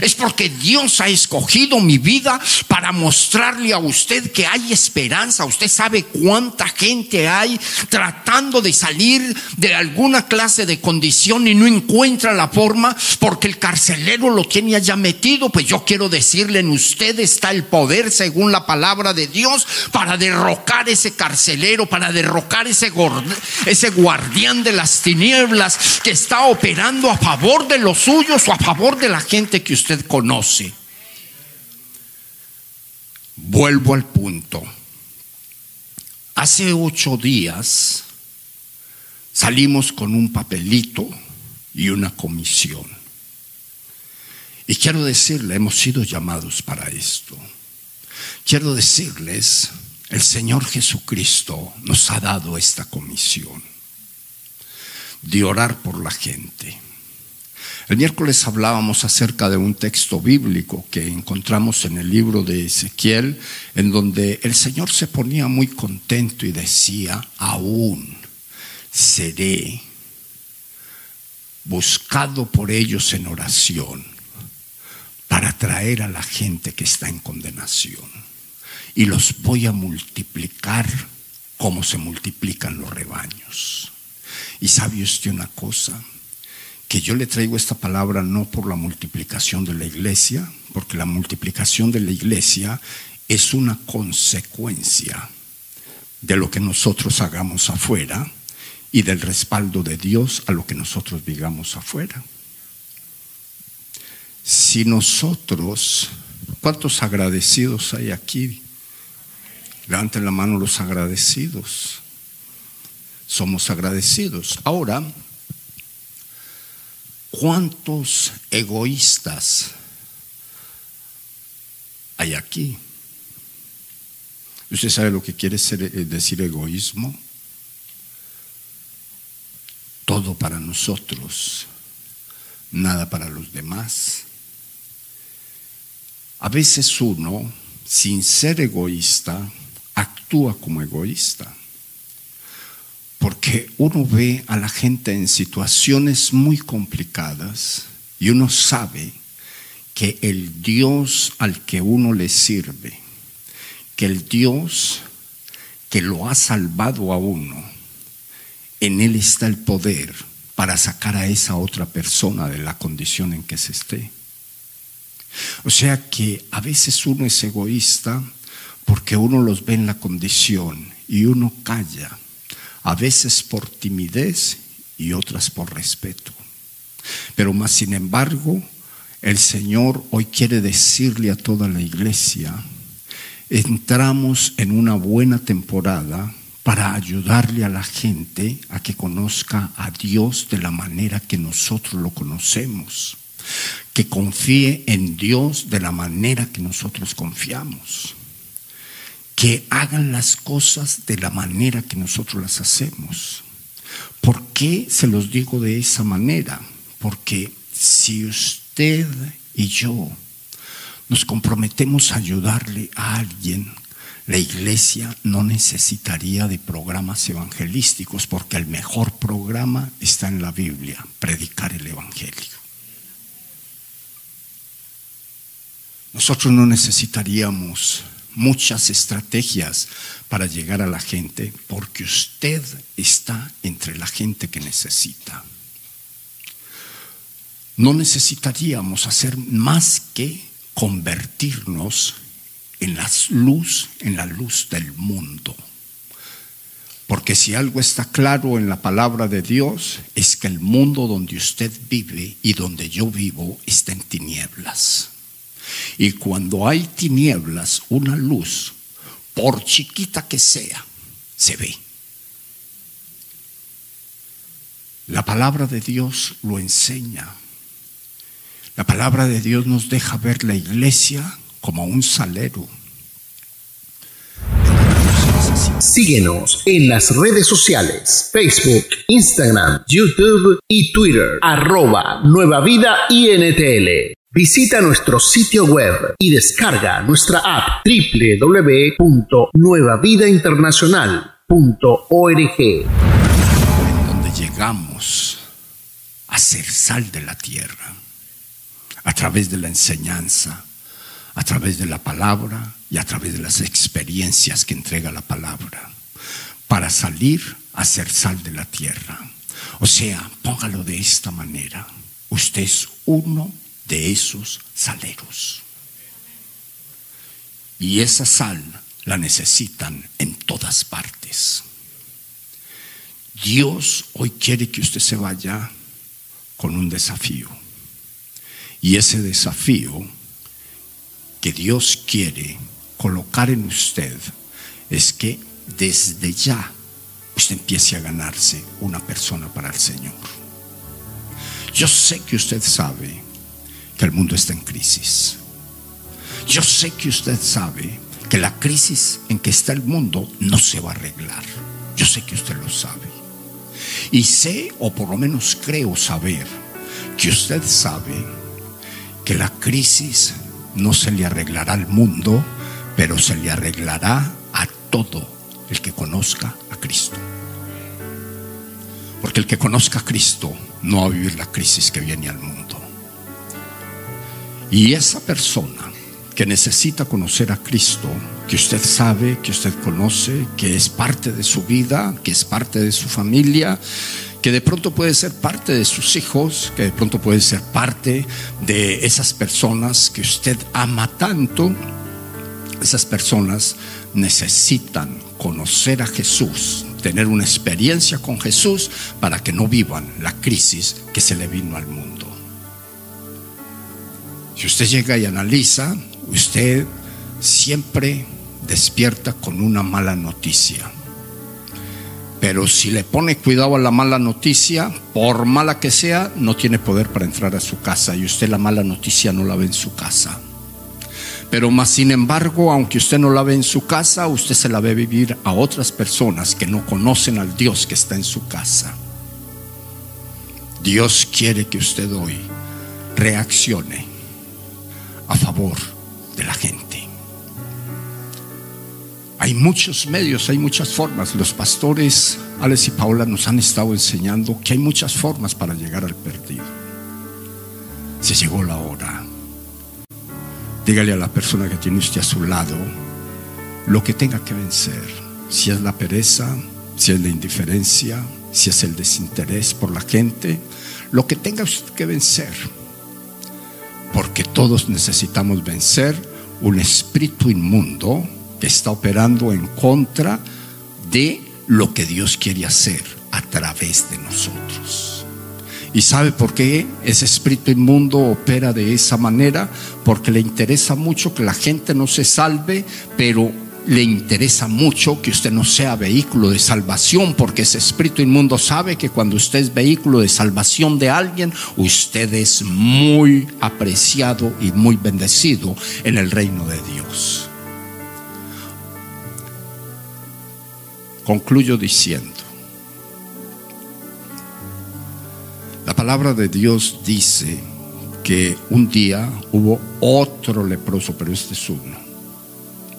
Speaker 2: Es porque Dios ha escogido mi vida para mostrarle a usted que hay esperanza. Usted sabe cuánta gente hay tratando de salir de alguna clase de condición y no encuentra la forma porque el carcelero lo tiene allá metido. Pues yo quiero decirle, en usted está el poder, según la palabra de Dios, para derrocar ese carcelero, para derrocar ese, ese guardián de las tinieblas que está operando a favor de los suyos o a favor de la gente que usted conoce. Vuelvo al punto. Hace ocho días salimos con un papelito y una comisión. Y quiero decirle, hemos sido llamados para esto. Quiero decirles, el Señor Jesucristo nos ha dado esta comisión de orar por la gente el miércoles hablábamos acerca de un texto bíblico que encontramos en el libro de Ezequiel, en donde el Señor se ponía muy contento y decía, aún seré buscado por ellos en oración para traer a la gente que está en condenación. Y los voy a multiplicar como se multiplican los rebaños. Y sabe usted una cosa, que yo le traigo esta palabra no por la multiplicación de la iglesia, porque la multiplicación de la iglesia es una consecuencia de lo que nosotros hagamos afuera y del respaldo de Dios a lo que nosotros digamos afuera. Si nosotros, ¿cuántos agradecidos hay aquí? Levanten la mano los agradecidos. Somos agradecidos. Ahora, ¿Cuántos egoístas hay aquí? ¿Usted sabe lo que quiere eh, decir egoísmo? Todo para nosotros, nada para los demás. A veces uno, sin ser egoísta, actúa como egoísta porque uno ve a la gente en situaciones muy complicadas y uno sabe que el Dios al que uno le sirve, que el Dios que lo ha salvado a uno, en él está el poder para sacar a esa otra persona de la condición en que se esté. O sea que a veces uno es egoísta porque uno los ve en la condición y uno calla a veces por timidez y otras por respeto. Pero más sin embargo, el Señor hoy quiere decirle a toda la iglesia entramos en una buena temporada para ayudarle a la gente a que conozca a Dios de la manera que nosotros lo conocemos, que confíe en Dios de la manera que nosotros confiamos, que hagan las cosas de la manera que nosotros las hacemos. ¿Por qué se los digo de esa manera? Porque si usted y yo nos comprometemos a ayudarle a alguien, la iglesia no necesitaría de programas evangelísticos porque el mejor programa está en la Biblia, predicar el Evangelio. Nosotros no necesitaríamos muchas estrategias para llegar a la gente porque usted está entre la gente que necesita. No necesitaríamos hacer más que convertirnos en la luz, en la luz del mundo. Porque si algo está claro en la palabra de Dios es que el mundo donde usted vive y donde yo vivo está en tinieblas. Y cuando hay tinieblas, una luz, por chiquita que sea, se ve. La palabra de Dios lo enseña. La palabra de Dios nos deja ver la iglesia como un salero.
Speaker 1: Síguenos en las redes sociales, Facebook, Instagram, YouTube y Twitter, arroba Nueva Vida INTL. Visita nuestro sitio web y descarga nuestra app www.nuevavidainternacional.org.
Speaker 2: Donde llegamos a ser sal de la tierra a través de la enseñanza, a través de la palabra y a través de las experiencias que entrega la palabra, para salir a ser sal de la tierra. O sea, póngalo de esta manera. Usted es uno de esos saleros. Y esa sal la necesitan en todas partes. Dios hoy quiere que usted se vaya con un desafío. Y ese desafío que Dios quiere colocar en usted es que desde ya usted empiece a ganarse una persona para el Señor. Yo sé que usted sabe que el mundo está en crisis. Yo sé que usted sabe que la crisis en que está el mundo no se va a arreglar. Yo sé que usted lo sabe. Y sé, o por lo menos creo saber, que usted sabe que la crisis no se le arreglará al mundo, pero se le arreglará a todo el que conozca a Cristo. Porque el que conozca a Cristo no va a vivir la crisis que viene al mundo. Y esa persona que necesita conocer a Cristo, que usted sabe, que usted conoce, que es parte de su vida, que es parte de su familia, que de pronto puede ser parte de sus hijos, que de pronto puede ser parte de esas personas que usted ama tanto, esas personas necesitan conocer a Jesús, tener una experiencia con Jesús para que no vivan la crisis que se le vino al mundo. Si usted llega y analiza, usted siempre despierta con una mala noticia. Pero si le pone cuidado a la mala noticia, por mala que sea, no tiene poder para entrar a su casa y usted la mala noticia no la ve en su casa. Pero más sin embargo, aunque usted no la ve en su casa, usted se la ve vivir a otras personas que no conocen al Dios que está en su casa. Dios quiere que usted hoy reaccione a favor de la gente. Hay muchos medios, hay muchas formas. Los pastores Alex y Paula nos han estado enseñando que hay muchas formas para llegar al perdido. Se llegó la hora. Dígale a la persona que tiene usted a su lado lo que tenga que vencer. Si es la pereza, si es la indiferencia, si es el desinterés por la gente, lo que tenga usted que vencer. Porque todos necesitamos vencer un espíritu inmundo que está operando en contra de lo que Dios quiere hacer a través de nosotros. ¿Y sabe por qué ese espíritu inmundo opera de esa manera? Porque le interesa mucho que la gente no se salve, pero le interesa mucho que usted no sea vehículo de salvación, porque ese espíritu inmundo sabe que cuando usted es vehículo de salvación de alguien, usted es muy apreciado y muy bendecido en el reino de Dios. Concluyo diciendo, la palabra de Dios dice que un día hubo otro leproso, pero este es uno.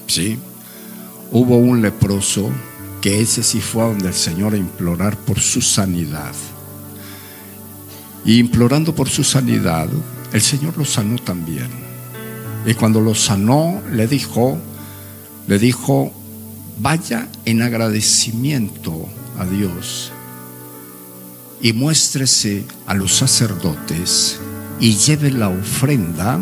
Speaker 2: ¿Sí? Hubo un leproso que ese sí fue a donde el Señor a implorar por su sanidad. Y implorando por su sanidad, el Señor lo sanó también. Y cuando lo sanó, le dijo, le dijo, vaya en agradecimiento a Dios y muéstrese a los sacerdotes y lleve la ofrenda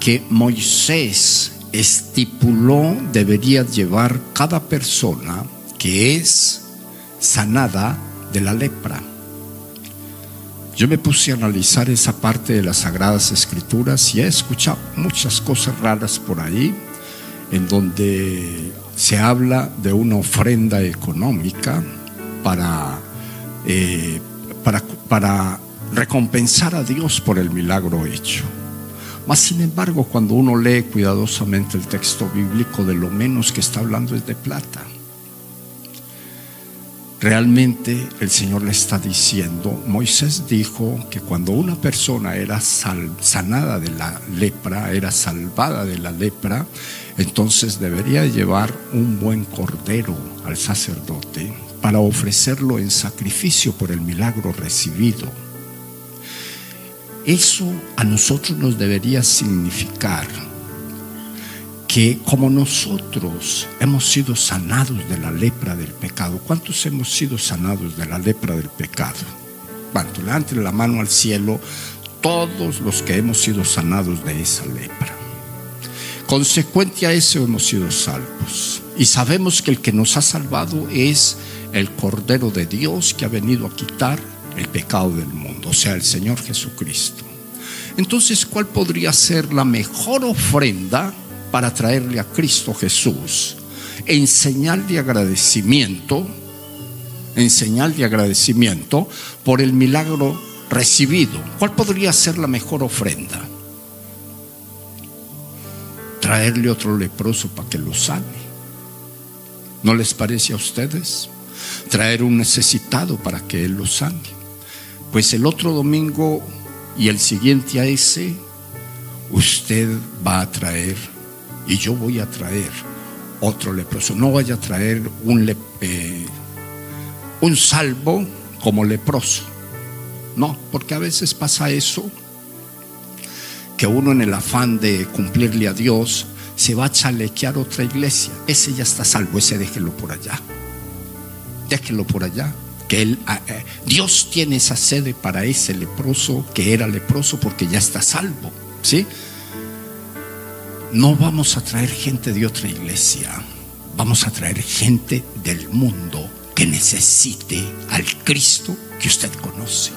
Speaker 2: que Moisés estipuló debería llevar cada persona que es sanada de la lepra. Yo me puse a analizar esa parte de las Sagradas Escrituras y he escuchado muchas cosas raras por ahí, en donde se habla de una ofrenda económica para, eh, para, para recompensar a Dios por el milagro hecho. Mas sin embargo, cuando uno lee cuidadosamente el texto bíblico, de lo menos que está hablando es de plata. Realmente el Señor le está diciendo, Moisés dijo que cuando una persona era sanada de la lepra, era salvada de la lepra, entonces debería llevar un buen cordero al sacerdote para ofrecerlo en sacrificio por el milagro recibido. Eso a nosotros nos debería significar que como nosotros hemos sido sanados de la lepra del pecado, ¿cuántos hemos sido sanados de la lepra del pecado? ¿Cuánto? Levanten la mano al cielo todos los que hemos sido sanados de esa lepra. Consecuente a eso hemos sido salvos. Y sabemos que el que nos ha salvado es el Cordero de Dios que ha venido a quitar el pecado del mundo, o sea, el Señor Jesucristo. Entonces, ¿cuál podría ser la mejor ofrenda para traerle a Cristo Jesús? En señal de agradecimiento, en señal de agradecimiento por el milagro recibido. ¿Cuál podría ser la mejor ofrenda? Traerle otro leproso para que lo sane. ¿No les parece a ustedes? Traer un necesitado para que él lo sane. Pues el otro domingo y el siguiente a ese, usted va a traer y yo voy a traer otro leproso. No vaya a traer un, eh, un salvo como leproso. No, porque a veces pasa eso, que uno en el afán de cumplirle a Dios se va a chalequear otra iglesia. Ese ya está salvo, ese déjelo por allá. Déjelo por allá ah, eh, Dios tiene esa sede para ese leproso que era leproso porque ya está salvo, ¿sí? No vamos a traer gente de otra iglesia, vamos a traer gente del mundo que necesite al Cristo que usted conoce.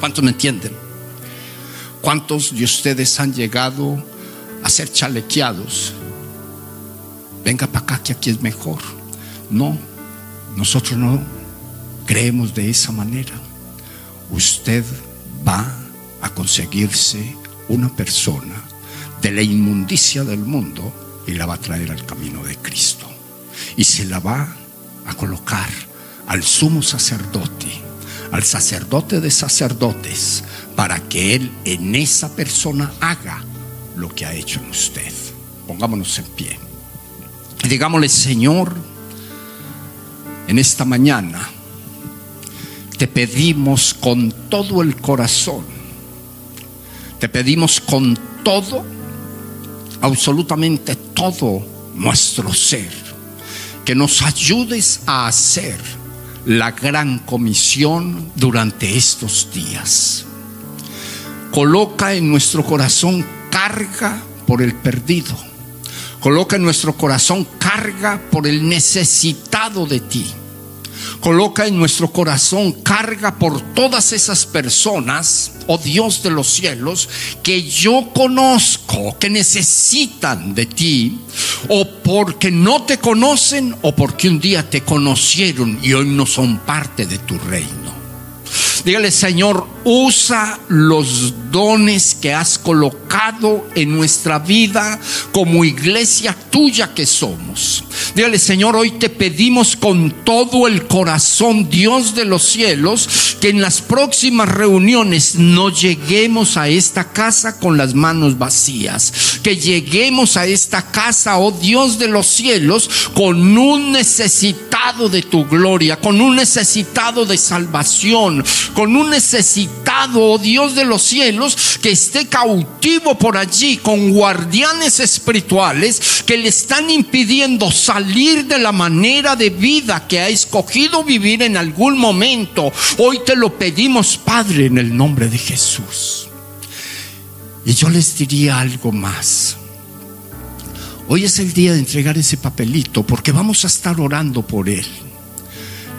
Speaker 2: ¿Cuántos me entienden? ¿Cuántos de ustedes han llegado a ser chalequeados? Venga para acá que aquí es mejor. No, nosotros no creemos de esa manera, usted va a conseguirse una persona de la inmundicia del mundo y la va a traer al camino de Cristo. Y se la va a colocar al sumo sacerdote, al sacerdote de sacerdotes, para que Él en esa persona haga lo que ha hecho en usted. Pongámonos en pie. Y digámosle, Señor, en esta mañana, te pedimos con todo el corazón, te pedimos con todo, absolutamente todo nuestro ser, que nos ayudes a hacer la gran comisión durante estos días. Coloca en nuestro corazón carga por el perdido. Coloca en nuestro corazón carga por el necesitado de ti coloca en nuestro corazón carga por todas esas personas, oh Dios de los cielos, que yo conozco, que necesitan de ti, o porque no te conocen, o porque un día te conocieron y hoy no son parte de tu reino. Dígale, Señor, usa los dones que has colocado en nuestra vida como iglesia tuya que somos. Dígale, Señor, hoy te pedimos con todo el corazón, Dios de los cielos, que en las próximas reuniones no lleguemos a esta casa con las manos vacías. Que lleguemos a esta casa, oh Dios de los cielos, con un necesitado de tu gloria, con un necesitado de salvación, con un necesitado, oh Dios de los cielos, que esté cautivo por allí con guardianes espirituales que le están impidiendo salir de la manera de vida que ha escogido vivir en algún momento. Hoy te lo pedimos, Padre, en el nombre de Jesús. Y yo les diría algo más. Hoy es el día de entregar ese papelito porque vamos a estar orando por él.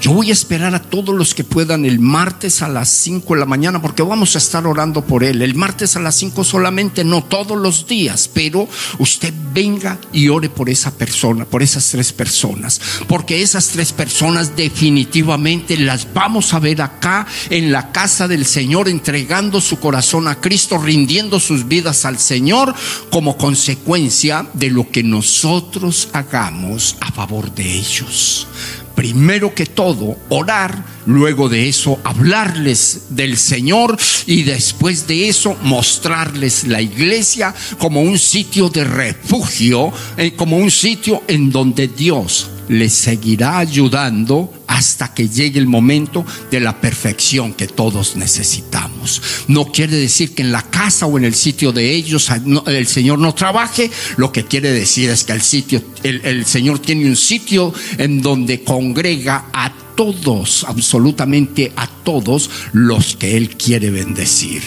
Speaker 2: Yo voy a esperar a todos los que puedan el martes a las 5 de la mañana porque vamos a estar orando por él. El martes a las 5 solamente, no todos los días, pero usted venga y ore por esa persona, por esas tres personas. Porque esas tres personas definitivamente las vamos a ver acá en la casa del Señor entregando su corazón a Cristo, rindiendo sus vidas al Señor como consecuencia de lo que nosotros hagamos a favor de ellos primero que todo orar, luego de eso hablarles del Señor y después de eso mostrarles la iglesia como un sitio de refugio, eh, como un sitio en donde Dios les seguirá ayudando hasta que llegue el momento de la perfección que todos necesitamos. No quiere decir que en la casa o en el sitio de ellos el Señor no trabaje, lo que quiere decir es que el sitio, el, Señor tiene un sitio en donde congrega a todos, absolutamente a todos los que Él quiere bendecir.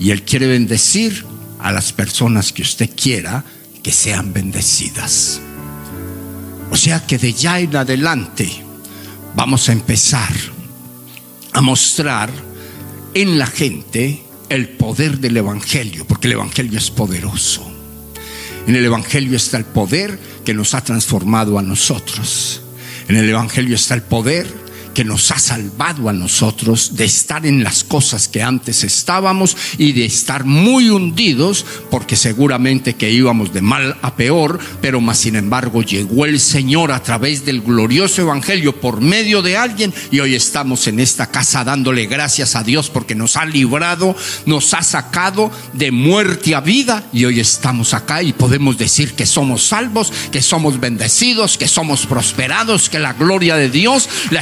Speaker 2: Y Él quiere bendecir a las personas que usted quiera que sean bendecidas. O sea que de ya en adelante vamos a empezar a mostrar en la gente el poder del Evangelio, porque el Evangelio es poderoso. En el Evangelio está el poder que nos ha transformado a nosotros. En el Evangelio está el poder que nos ha salvado a nosotros de estar en las cosas que antes estábamos y de estar muy hundidos, porque seguramente que íbamos de mal a peor, pero más sin embargo llegó el Señor a través del glorioso Evangelio por medio de alguien y hoy estamos en esta casa dándole gracias a Dios porque nos ha librado, nos ha sacado de muerte a vida y hoy estamos acá y podemos decir que somos salvos, que somos bendecidos, que somos prosperados, que la gloria de Dios la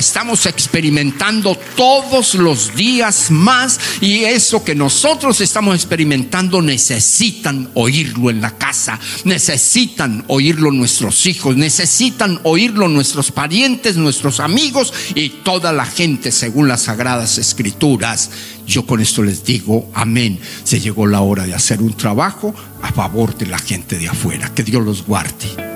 Speaker 2: experimentando todos los días más y eso que nosotros estamos experimentando necesitan oírlo en la casa, necesitan oírlo nuestros hijos, necesitan oírlo nuestros parientes, nuestros amigos y toda la gente según las sagradas escrituras. Yo con esto les digo, amén, se llegó la hora de hacer un trabajo a favor de la gente de afuera. Que Dios los guarde.